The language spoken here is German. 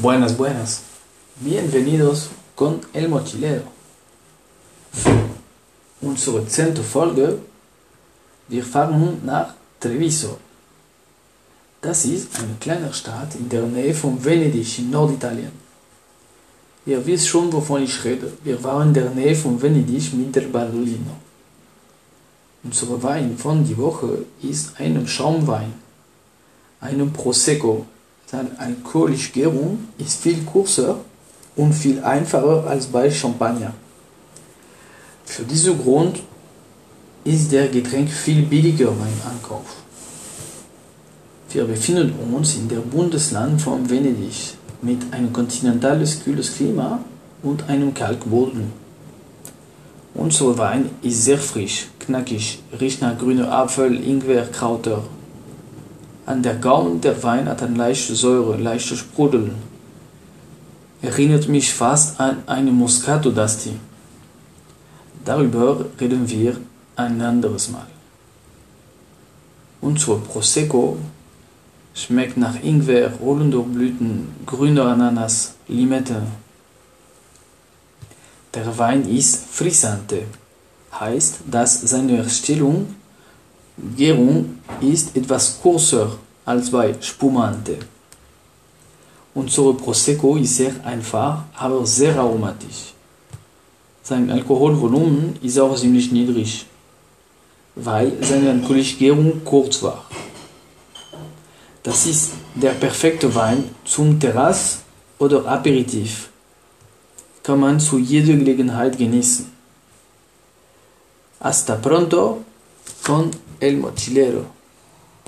Buenas, buenas. Bienvenidos con El Mochilero. Unsere zehnte Folge, wir fahren nach Treviso. Das ist eine kleine Stadt in der Nähe von Venedig in Norditalien. Ihr wisst schon, wovon ich rede. Wir waren in der Nähe von Venedig mit der Bardolino. Unser Wein von die Woche ist ein Schaumwein, ein Prosecco seine alkoholische Gärung ist viel kürzer und viel einfacher als bei Champagner. Für diesen Grund ist der Getränk viel billiger beim Ankauf. Wir befinden uns in der Bundesland von Venedig mit einem kontinentales kühles Klima und einem Kalkboden. Unser Wein ist sehr frisch, knackig, riecht nach grüner Apfel, Ingwer, Krauter an der Gaumen der Wein hat eine leichte Säure, leichte Sprudel. Erinnert mich fast an eine Moscato d'Asti. Darüber reden wir ein anderes Mal. Unser Prosecco schmeckt nach Ingwer, Holunderblüten, grüner Ananas, Limette. Der Wein ist Frisante, heißt, dass seine Erstellung Gärung ist etwas kürzer als bei Spumante. Unser Prosecco ist sehr einfach, aber sehr aromatisch. Sein Alkoholvolumen ist auch ziemlich niedrig, weil seine alkoholische Gärung kurz war. Das ist der perfekte Wein zum Terrasse oder Aperitif. Kann man zu jeder Gelegenheit genießen. Hasta pronto con el mochilero.